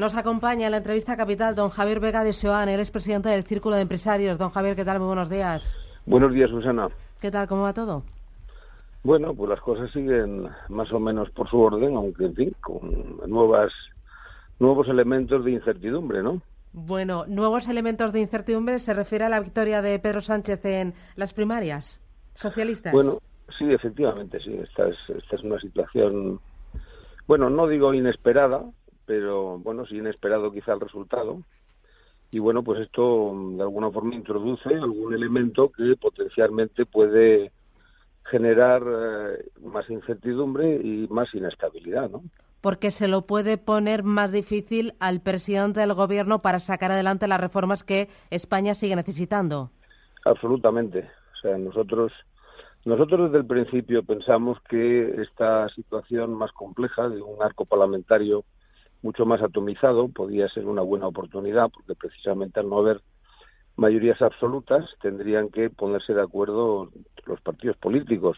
Nos acompaña en la entrevista capital don Javier Vega de Seoane, él es presidente del Círculo de Empresarios. Don Javier, ¿qué tal? Muy buenos días. Buenos días, Susana. ¿Qué tal? ¿Cómo va todo? Bueno, pues las cosas siguen más o menos por su orden, aunque en fin, con nuevas, nuevos elementos de incertidumbre, ¿no? Bueno, nuevos elementos de incertidumbre se refiere a la victoria de Pedro Sánchez en las primarias socialistas. Bueno, sí, efectivamente, sí. Esta es, esta es una situación, bueno, no digo inesperada, pero bueno, sí inesperado quizá el resultado. Y bueno, pues esto de alguna forma introduce algún elemento que potencialmente puede generar eh, más incertidumbre y más inestabilidad, ¿no? porque se lo puede poner más difícil al presidente del gobierno para sacar adelante las reformas que España sigue necesitando. Absolutamente. O sea, nosotros nosotros desde el principio pensamos que esta situación más compleja de un arco parlamentario mucho más atomizado podía ser una buena oportunidad porque precisamente al no haber mayorías absolutas tendrían que ponerse de acuerdo los partidos políticos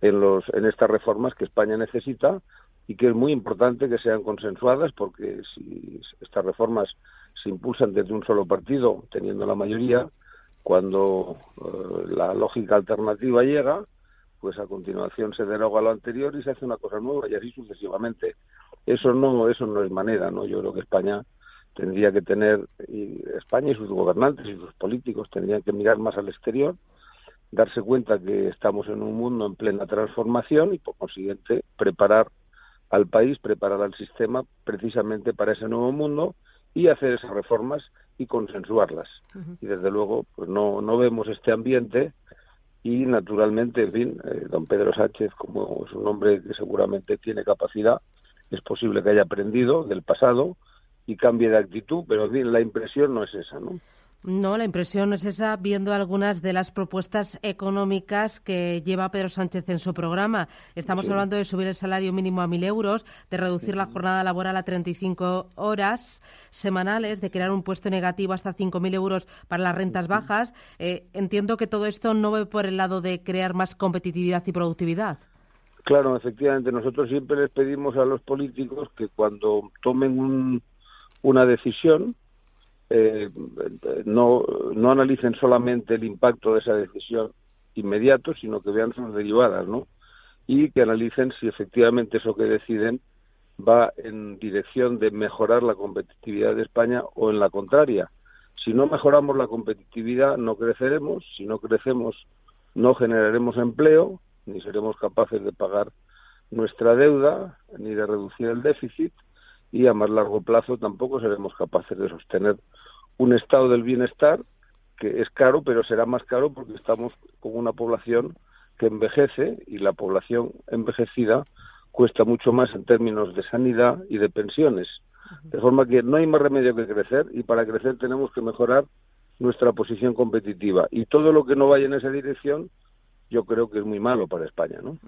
en los en estas reformas que España necesita y que es muy importante que sean consensuadas porque si estas reformas se impulsan desde un solo partido, teniendo la mayoría, cuando eh, la lógica alternativa llega, pues a continuación se deroga lo anterior y se hace una cosa nueva y así sucesivamente. Eso no, eso no es manera, ¿no? Yo creo que España tendría que tener, y España y sus gobernantes y sus políticos tendrían que mirar más al exterior, darse cuenta que estamos en un mundo en plena transformación y por consiguiente preparar al país, preparar al sistema precisamente para ese nuevo mundo y hacer esas reformas y consensuarlas. Y desde luego, pues no, no vemos este ambiente y naturalmente, en fin, eh, don Pedro Sánchez, como es un hombre que seguramente tiene capacidad, es posible que haya aprendido del pasado y cambie de actitud, pero la impresión no es esa, ¿no? No, la impresión es esa, viendo algunas de las propuestas económicas que lleva Pedro Sánchez en su programa. Estamos hablando de subir el salario mínimo a mil euros, de reducir la jornada laboral a 35 horas semanales, de crear un puesto negativo hasta 5.000 euros para las rentas bajas. Eh, entiendo que todo esto no ve por el lado de crear más competitividad y productividad. Claro, efectivamente. Nosotros siempre les pedimos a los políticos que cuando tomen una decisión, eh, no, no analicen solamente el impacto de esa decisión inmediato, sino que vean sus derivadas, ¿no? Y que analicen si efectivamente eso que deciden va en dirección de mejorar la competitividad de España o en la contraria. Si no mejoramos la competitividad, no creceremos. Si no crecemos, no generaremos empleo, ni seremos capaces de pagar nuestra deuda, ni de reducir el déficit, y a más largo plazo tampoco seremos capaces de sostener un estado del bienestar que es caro, pero será más caro porque estamos con una población que envejece y la población envejecida cuesta mucho más en términos de sanidad y de pensiones. De forma que no hay más remedio que crecer y para crecer tenemos que mejorar nuestra posición competitiva. Y todo lo que no vaya en esa dirección yo creo que es muy malo para España. ¿no?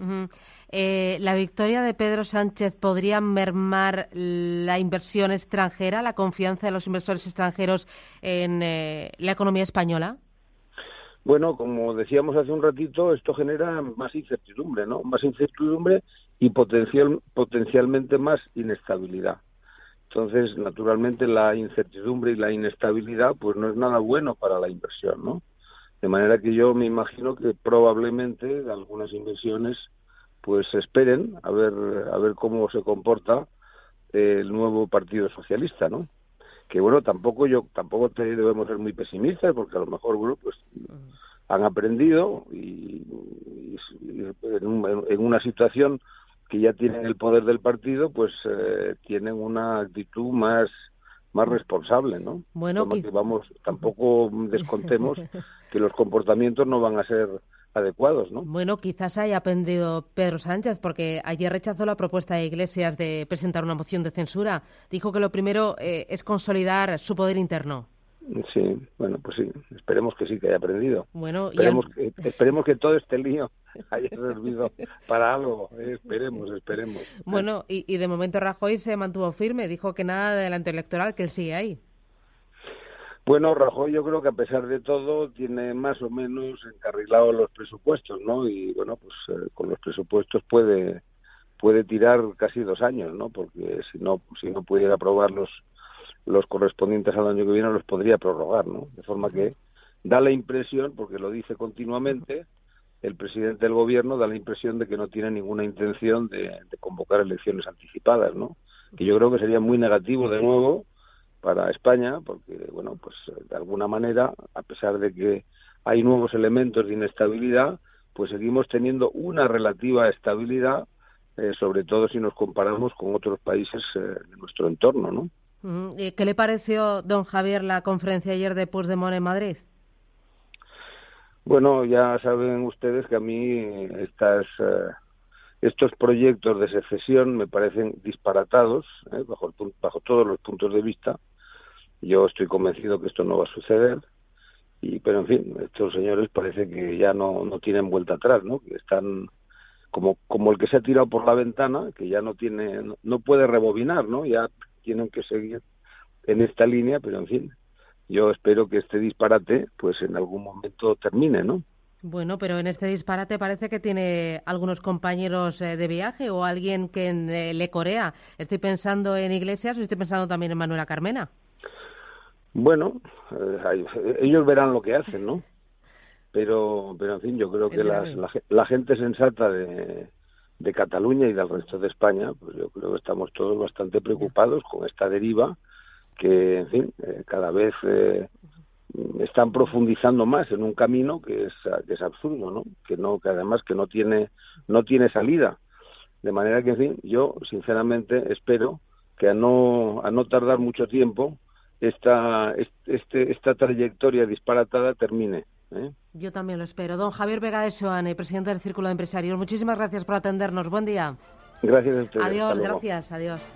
Eh, ¿La victoria de Pedro Sánchez podría mermar la inversión extranjera, la confianza de los inversores extranjeros en eh, la economía española? Bueno, como decíamos hace un ratito, esto genera más incertidumbre, ¿no? Más incertidumbre y potencial, potencialmente más inestabilidad. Entonces, naturalmente, la incertidumbre y la inestabilidad, pues no es nada bueno para la inversión, ¿no? De manera que yo me imagino que probablemente algunas inversiones pues esperen a ver a ver cómo se comporta el nuevo Partido Socialista, ¿no? Que bueno, tampoco yo tampoco debemos ser muy pesimistas porque a lo mejor bueno, pues han aprendido y, en, una situación que ya tienen el poder del partido, pues eh, tienen una actitud más más responsable, ¿no? Bueno, que vamos, tampoco descontemos que los comportamientos no van a ser adecuados, ¿no? Bueno, quizás haya aprendido Pedro Sánchez, porque ayer rechazó la propuesta de Iglesias de presentar una moción de censura. Dijo que lo primero eh, es consolidar su poder interno. Sí, bueno, pues sí, esperemos que sí que haya aprendido. Bueno, esperemos, que, esperemos que todo este lío haya servido para algo, eh, esperemos, esperemos. Bueno, y, y de momento Rajoy se mantuvo firme, dijo que nada de adelanto electoral, que él sigue ahí. Bueno, Rajoy yo creo que a pesar de todo tiene más o menos encarrilado los presupuestos, ¿no? Y bueno, pues eh, con los presupuestos puede puede tirar casi dos años, ¿no? Porque si no si no pudiera aprobarlos los correspondientes al año que viene los podría prorrogar, ¿no? De forma que da la impresión, porque lo dice continuamente, el presidente del gobierno da la impresión de que no tiene ninguna intención de, convocar elecciones anticipadas, ¿no? Que yo creo que sería muy negativo de nuevo para España, porque, bueno, pues de alguna manera, a pesar de que hay nuevos elementos de inestabilidad, pues seguimos teniendo una relativa estabilidad, eh, sobre todo si nos comparamos con otros países eh, de nuestro entorno, ¿no? ¿Qué le pareció, don Javier, la conferencia ayer de Puigdemont en Madrid? Bueno, ya saben ustedes que a mí estas, eh, estos proyectos de secesión me parecen disparatados eh, bajo, bajo todos los puntos de vista. Yo estoy convencido que esto no va a suceder. Y, pero en fin, estos señores parece que ya no, no tienen vuelta atrás, ¿no? Que están como, como el que se ha tirado por la ventana, que ya no tiene, no puede rebobinar, ¿no? Ya tienen que seguir en esta línea, pero en fin, yo espero que este disparate pues en algún momento termine, ¿no? Bueno, pero en este disparate parece que tiene algunos compañeros eh, de viaje o alguien que eh, le corea. Estoy pensando en Iglesias o estoy pensando también en Manuela Carmena. Bueno, eh, ellos verán lo que hacen, ¿no? Pero, pero en fin, yo creo que la, gente sensata de, de Cataluña y del resto de España, pues yo creo que estamos todos bastante preocupados con esta deriva que, en fin, eh, cada vez eh, están profundizando más en un camino que es, que es absurdo, ¿no? Que no, que además que no tiene, no tiene salida. De manera que, en fin, yo sinceramente espero que a no, a no tardar mucho tiempo esta, este, esta trayectoria disparatada termine. ¿eh? Yo también lo espero. Don Javier Vega de Soane, presidente del Círculo de Empresarios, muchísimas gracias por atendernos. Buen día. Gracias a Adiós, gracias, adiós.